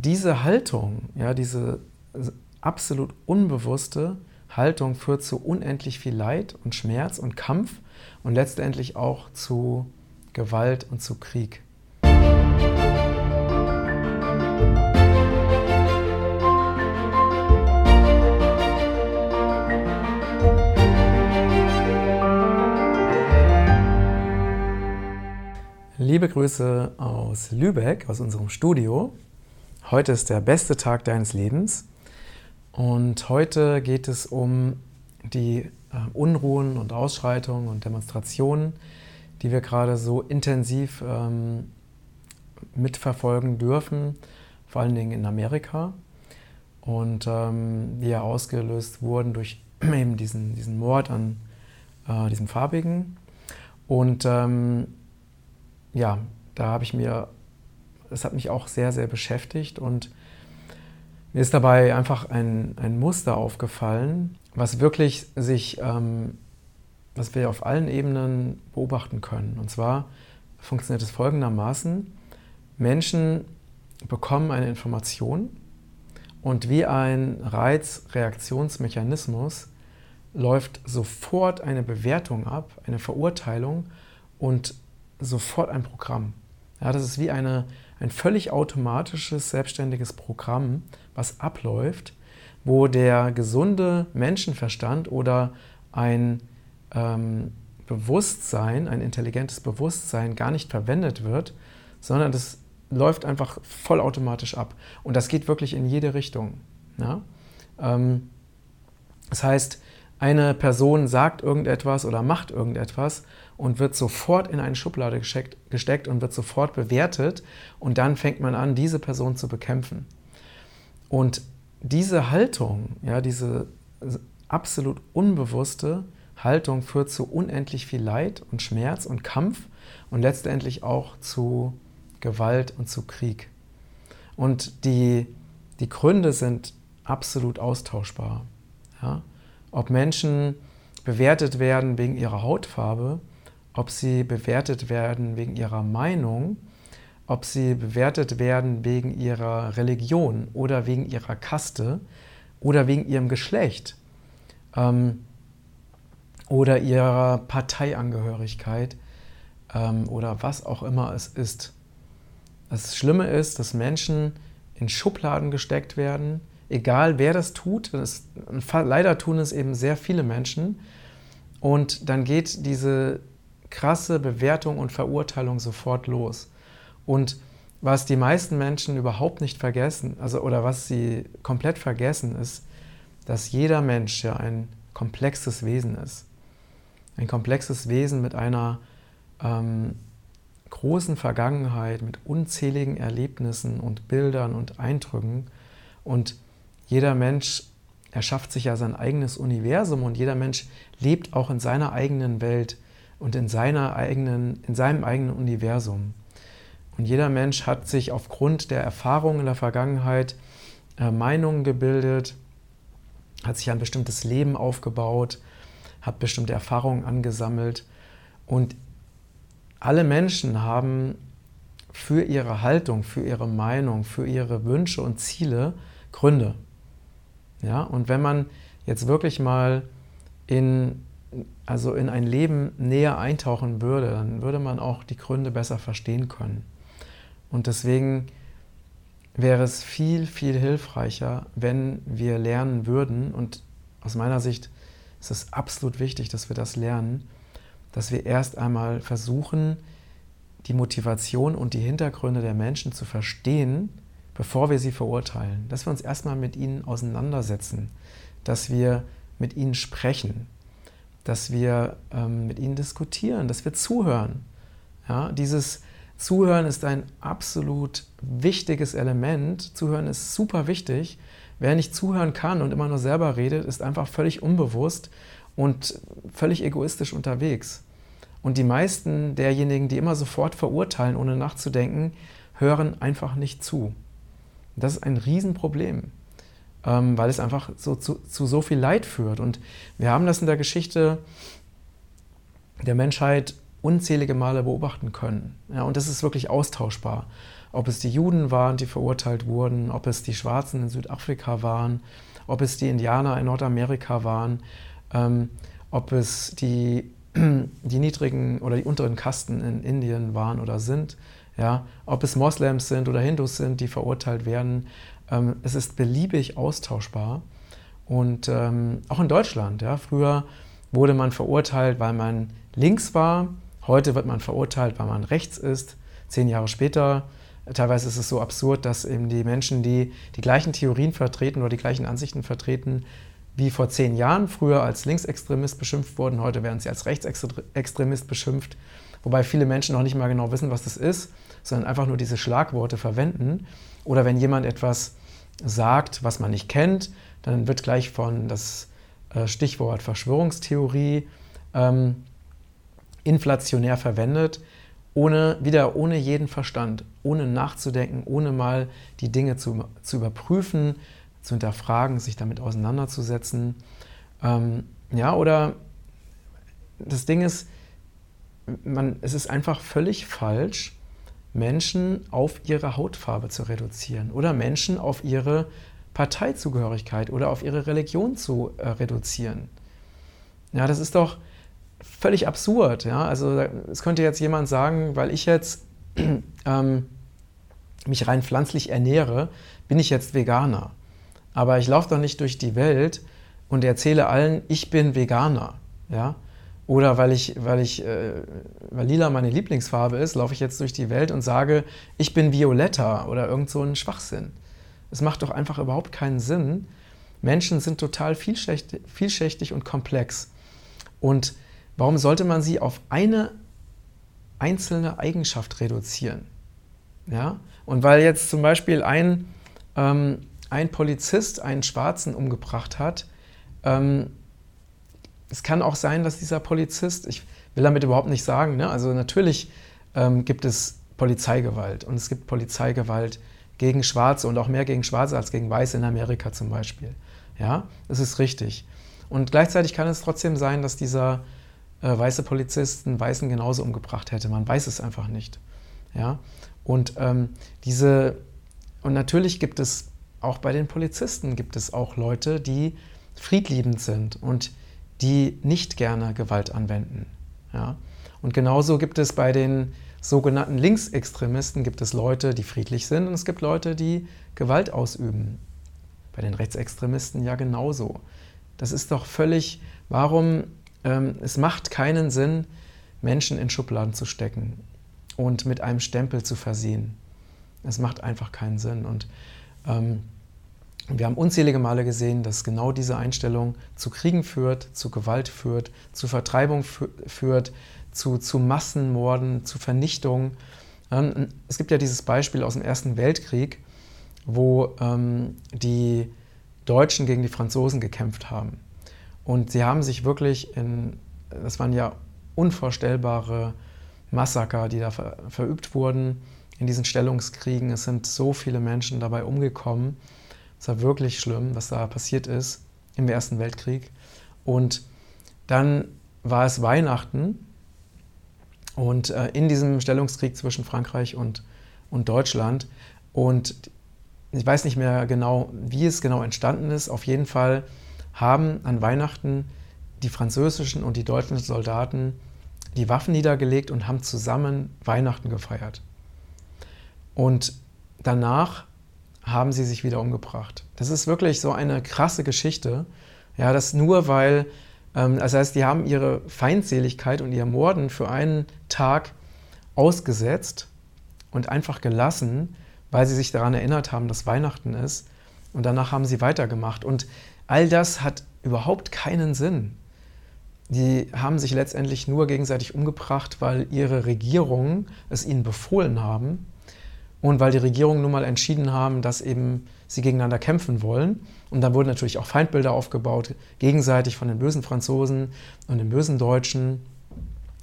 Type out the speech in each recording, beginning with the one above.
diese Haltung, ja, diese absolut unbewusste Haltung führt zu unendlich viel Leid und Schmerz und Kampf und letztendlich auch zu Gewalt und zu Krieg. Liebe Grüße aus Lübeck, aus unserem Studio. Heute ist der beste Tag deines Lebens und heute geht es um die äh, Unruhen und Ausschreitungen und Demonstrationen, die wir gerade so intensiv ähm, mitverfolgen dürfen, vor allen Dingen in Amerika und ähm, die ja ausgelöst wurden durch eben diesen, diesen Mord an äh, diesem Farbigen. Und ähm, ja, da habe ich mir, das hat mich auch sehr, sehr beschäftigt und mir ist dabei einfach ein, ein Muster aufgefallen, was wirklich sich, ähm, was wir auf allen Ebenen beobachten können. Und zwar funktioniert es folgendermaßen. Menschen bekommen eine Information und wie ein Reizreaktionsmechanismus läuft sofort eine Bewertung ab, eine Verurteilung und sofort ein Programm. Ja, das ist wie eine, ein völlig automatisches, selbstständiges Programm, was abläuft, wo der gesunde Menschenverstand oder ein ähm, Bewusstsein, ein intelligentes Bewusstsein gar nicht verwendet wird, sondern das läuft einfach vollautomatisch ab. Und das geht wirklich in jede Richtung. Ja? Ähm, das heißt, eine Person sagt irgendetwas oder macht irgendetwas und wird sofort in eine Schublade gesteckt und wird sofort bewertet und dann fängt man an, diese Person zu bekämpfen. Und diese Haltung, ja, diese absolut unbewusste Haltung führt zu unendlich viel Leid und Schmerz und Kampf und letztendlich auch zu Gewalt und zu Krieg. Und die, die Gründe sind absolut austauschbar. Ja? Ob Menschen bewertet werden wegen ihrer Hautfarbe, ob sie bewertet werden wegen ihrer Meinung, ob sie bewertet werden wegen ihrer Religion oder wegen ihrer Kaste oder wegen ihrem Geschlecht ähm, oder ihrer Parteiangehörigkeit ähm, oder was auch immer es ist. Das Schlimme ist, dass Menschen in Schubladen gesteckt werden, egal wer das tut, das, leider tun es eben sehr viele Menschen, und dann geht diese krasse Bewertung und Verurteilung sofort los. Und was die meisten Menschen überhaupt nicht vergessen, also oder was sie komplett vergessen, ist, dass jeder Mensch ja ein komplexes Wesen ist. Ein komplexes Wesen mit einer ähm, großen Vergangenheit, mit unzähligen Erlebnissen und Bildern und Eindrücken. Und jeder Mensch erschafft sich ja sein eigenes Universum und jeder Mensch lebt auch in seiner eigenen Welt und in, seiner eigenen, in seinem eigenen Universum. Und jeder Mensch hat sich aufgrund der Erfahrungen in der Vergangenheit äh, Meinungen gebildet, hat sich ein bestimmtes Leben aufgebaut, hat bestimmte Erfahrungen angesammelt und alle Menschen haben für ihre Haltung, für ihre Meinung, für ihre Wünsche und Ziele Gründe. Ja, und wenn man jetzt wirklich mal in, also in ein Leben näher eintauchen würde, dann würde man auch die Gründe besser verstehen können. Und deswegen wäre es viel, viel hilfreicher, wenn wir lernen würden, und aus meiner Sicht ist es absolut wichtig, dass wir das lernen, dass wir erst einmal versuchen, die Motivation und die Hintergründe der Menschen zu verstehen, bevor wir sie verurteilen, dass wir uns erstmal mit ihnen auseinandersetzen, dass wir mit ihnen sprechen, dass wir ähm, mit ihnen diskutieren, dass wir zuhören. Ja, dieses Zuhören ist ein absolut wichtiges Element. Zuhören ist super wichtig. Wer nicht zuhören kann und immer nur selber redet, ist einfach völlig unbewusst und völlig egoistisch unterwegs. Und die meisten derjenigen, die immer sofort verurteilen, ohne nachzudenken, hören einfach nicht zu. Das ist ein Riesenproblem, ähm, weil es einfach so, zu, zu so viel Leid führt. Und wir haben das in der Geschichte der Menschheit unzählige Male beobachten können. Ja, und das ist wirklich austauschbar. Ob es die Juden waren, die verurteilt wurden, ob es die Schwarzen in Südafrika waren, ob es die Indianer in Nordamerika waren, ähm, ob es die, die niedrigen oder die unteren Kasten in Indien waren oder sind, ja, ob es Moslems sind oder Hindus sind, die verurteilt werden. Ähm, es ist beliebig austauschbar. Und ähm, auch in Deutschland, ja, früher wurde man verurteilt, weil man links war, heute wird man verurteilt, weil man rechts ist. Zehn Jahre später teilweise ist es so absurd, dass eben die Menschen, die die gleichen Theorien vertreten oder die gleichen Ansichten vertreten, wie vor zehn Jahren früher als Linksextremist beschimpft wurden, heute werden sie als Rechtsextremist beschimpft, wobei viele Menschen noch nicht mal genau wissen, was das ist, sondern einfach nur diese Schlagworte verwenden. Oder wenn jemand etwas sagt, was man nicht kennt, dann wird gleich von das äh, Stichwort Verschwörungstheorie ähm, inflationär verwendet ohne, wieder ohne jeden Verstand, ohne nachzudenken, ohne mal die Dinge zu, zu überprüfen, zu hinterfragen, sich damit auseinanderzusetzen. Ähm, ja, oder das Ding ist, man, es ist einfach völlig falsch, Menschen auf ihre Hautfarbe zu reduzieren oder Menschen auf ihre Parteizugehörigkeit oder auf ihre Religion zu äh, reduzieren. Ja, das ist doch, völlig absurd. Ja? Also es könnte jetzt jemand sagen, weil ich jetzt ähm, mich rein pflanzlich ernähre, bin ich jetzt Veganer. Aber ich laufe doch nicht durch die Welt und erzähle allen, ich bin Veganer. Ja? Oder weil, ich, weil, ich, äh, weil lila meine Lieblingsfarbe ist, laufe ich jetzt durch die Welt und sage, ich bin Violetta oder irgend so ein Schwachsinn. Es macht doch einfach überhaupt keinen Sinn. Menschen sind total vielschichtig, vielschichtig und komplex. Und Warum sollte man sie auf eine einzelne Eigenschaft reduzieren? Ja? Und weil jetzt zum Beispiel ein, ähm, ein Polizist einen Schwarzen umgebracht hat, ähm, es kann auch sein, dass dieser Polizist, ich will damit überhaupt nicht sagen, ne? also natürlich ähm, gibt es Polizeigewalt und es gibt Polizeigewalt gegen Schwarze und auch mehr gegen Schwarze als gegen Weiße in Amerika zum Beispiel. Ja, das ist richtig. Und gleichzeitig kann es trotzdem sein, dass dieser äh, weiße Polizisten Weißen genauso umgebracht hätte. Man weiß es einfach nicht. Ja? Und ähm, diese, und natürlich gibt es auch bei den Polizisten gibt es auch Leute, die friedliebend sind und die nicht gerne Gewalt anwenden. Ja? Und genauso gibt es bei den sogenannten Linksextremisten gibt es Leute, die friedlich sind und es gibt Leute, die Gewalt ausüben. Bei den Rechtsextremisten ja genauso. Das ist doch völlig, warum ähm, es macht keinen Sinn, Menschen in Schubladen zu stecken und mit einem Stempel zu versehen. Es macht einfach keinen Sinn. Und ähm, wir haben unzählige Male gesehen, dass genau diese Einstellung zu Kriegen führt, zu Gewalt führt, zu Vertreibung führt, zu, zu Massenmorden, zu Vernichtung. Ähm, es gibt ja dieses Beispiel aus dem Ersten Weltkrieg, wo ähm, die Deutschen gegen die Franzosen gekämpft haben. Und sie haben sich wirklich in, das waren ja unvorstellbare Massaker, die da ver, verübt wurden in diesen Stellungskriegen. Es sind so viele Menschen dabei umgekommen. Es war wirklich schlimm, was da passiert ist im Ersten Weltkrieg. Und dann war es Weihnachten und äh, in diesem Stellungskrieg zwischen Frankreich und, und Deutschland. Und ich weiß nicht mehr genau, wie es genau entstanden ist. Auf jeden Fall haben an Weihnachten die französischen und die deutschen Soldaten die Waffen niedergelegt und haben zusammen Weihnachten gefeiert. Und danach haben sie sich wieder umgebracht. Das ist wirklich so eine krasse Geschichte. Ja, das nur weil, ähm, das heißt, die haben ihre Feindseligkeit und ihr Morden für einen Tag ausgesetzt und einfach gelassen, weil sie sich daran erinnert haben, dass Weihnachten ist. Und danach haben sie weitergemacht. Und All das hat überhaupt keinen Sinn. Die haben sich letztendlich nur gegenseitig umgebracht, weil ihre Regierungen es ihnen befohlen haben und weil die Regierungen nun mal entschieden haben, dass eben sie gegeneinander kämpfen wollen. Und dann wurden natürlich auch Feindbilder aufgebaut, gegenseitig von den bösen Franzosen und den bösen Deutschen.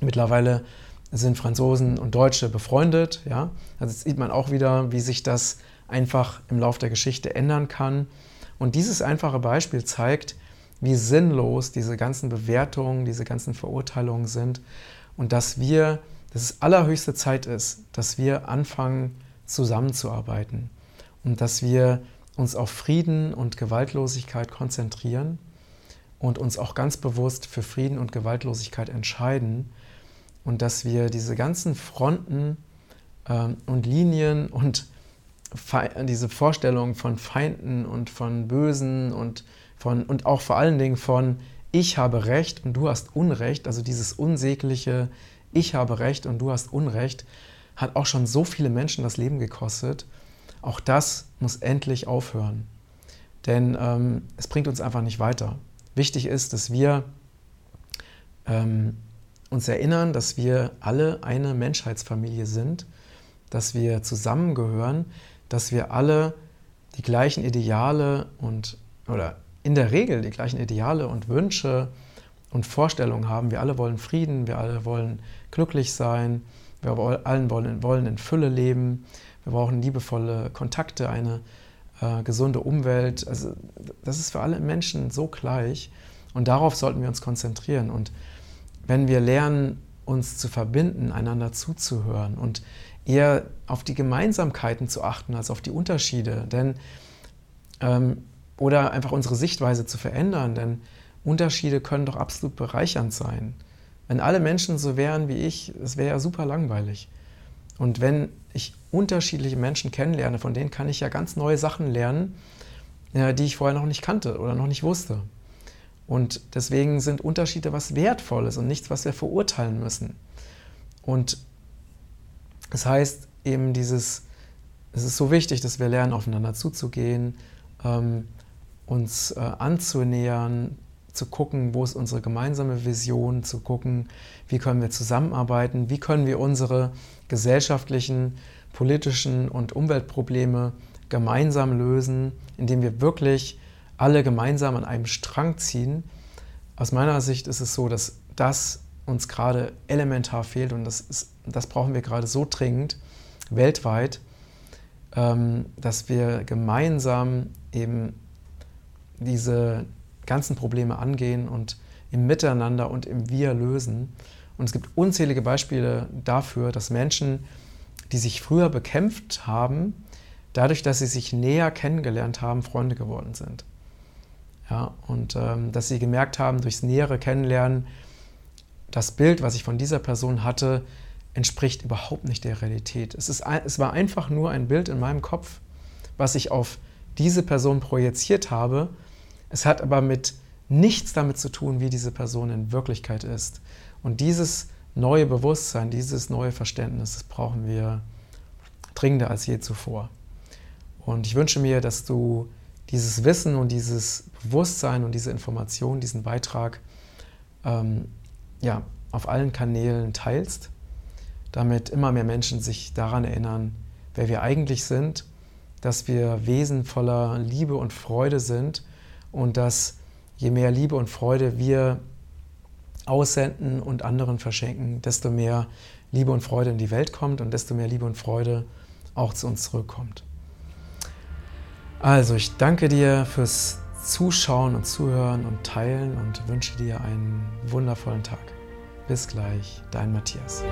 Mittlerweile sind Franzosen und Deutsche befreundet. Ja? Also jetzt sieht man auch wieder, wie sich das einfach im Laufe der Geschichte ändern kann. Und dieses einfache Beispiel zeigt, wie sinnlos diese ganzen Bewertungen, diese ganzen Verurteilungen sind und dass wir, dass es allerhöchste Zeit ist, dass wir anfangen zusammenzuarbeiten und dass wir uns auf Frieden und Gewaltlosigkeit konzentrieren und uns auch ganz bewusst für Frieden und Gewaltlosigkeit entscheiden und dass wir diese ganzen Fronten ähm, und Linien und diese Vorstellung von Feinden und von Bösen und, von, und auch vor allen Dingen von ich habe Recht und du hast Unrecht, also dieses unsägliche ich habe Recht und du hast Unrecht, hat auch schon so viele Menschen das Leben gekostet. Auch das muss endlich aufhören. Denn ähm, es bringt uns einfach nicht weiter. Wichtig ist, dass wir ähm, uns erinnern, dass wir alle eine Menschheitsfamilie sind, dass wir zusammengehören, dass wir alle die gleichen Ideale und oder in der Regel die gleichen Ideale und Wünsche und Vorstellungen haben. Wir alle wollen Frieden, wir alle wollen glücklich sein, wir allen wollen, wollen in Fülle leben, wir brauchen liebevolle Kontakte, eine äh, gesunde Umwelt. Also das ist für alle Menschen so gleich und darauf sollten wir uns konzentrieren. Und wenn wir lernen, uns zu verbinden, einander zuzuhören und eher auf die Gemeinsamkeiten zu achten als auf die Unterschiede, denn ähm, oder einfach unsere Sichtweise zu verändern, denn Unterschiede können doch absolut bereichernd sein. Wenn alle Menschen so wären wie ich, es wäre ja super langweilig. Und wenn ich unterschiedliche Menschen kennenlerne, von denen kann ich ja ganz neue Sachen lernen, die ich vorher noch nicht kannte oder noch nicht wusste. Und deswegen sind Unterschiede was Wertvolles und nichts, was wir verurteilen müssen. Und das heißt eben dieses, es ist so wichtig, dass wir lernen, aufeinander zuzugehen, ähm, uns äh, anzunähern, zu gucken, wo ist unsere gemeinsame Vision, zu gucken, wie können wir zusammenarbeiten, wie können wir unsere gesellschaftlichen, politischen und Umweltprobleme gemeinsam lösen, indem wir wirklich alle gemeinsam an einem Strang ziehen. Aus meiner Sicht ist es so, dass das uns gerade elementar fehlt und das, ist, das brauchen wir gerade so dringend weltweit, ähm, dass wir gemeinsam eben diese ganzen Probleme angehen und im Miteinander und im Wir lösen. Und es gibt unzählige Beispiele dafür, dass Menschen, die sich früher bekämpft haben, dadurch, dass sie sich näher kennengelernt haben, Freunde geworden sind. Ja, und ähm, dass sie gemerkt haben, durchs nähere Kennenlernen, das Bild, was ich von dieser Person hatte, entspricht überhaupt nicht der Realität. Es, ist, es war einfach nur ein Bild in meinem Kopf, was ich auf diese Person projiziert habe. Es hat aber mit nichts damit zu tun, wie diese Person in Wirklichkeit ist. Und dieses neue Bewusstsein, dieses neue Verständnis, das brauchen wir dringender als je zuvor. Und ich wünsche mir, dass du dieses Wissen und dieses Bewusstsein und diese Information, diesen Beitrag ähm, ja, auf allen Kanälen teilst, damit immer mehr Menschen sich daran erinnern, wer wir eigentlich sind, dass wir Wesen voller Liebe und Freude sind und dass je mehr Liebe und Freude wir aussenden und anderen verschenken, desto mehr Liebe und Freude in die Welt kommt und desto mehr Liebe und Freude auch zu uns zurückkommt. Also, ich danke dir fürs Zuschauen und Zuhören und Teilen und wünsche dir einen wundervollen Tag. Bis gleich, dein Matthias.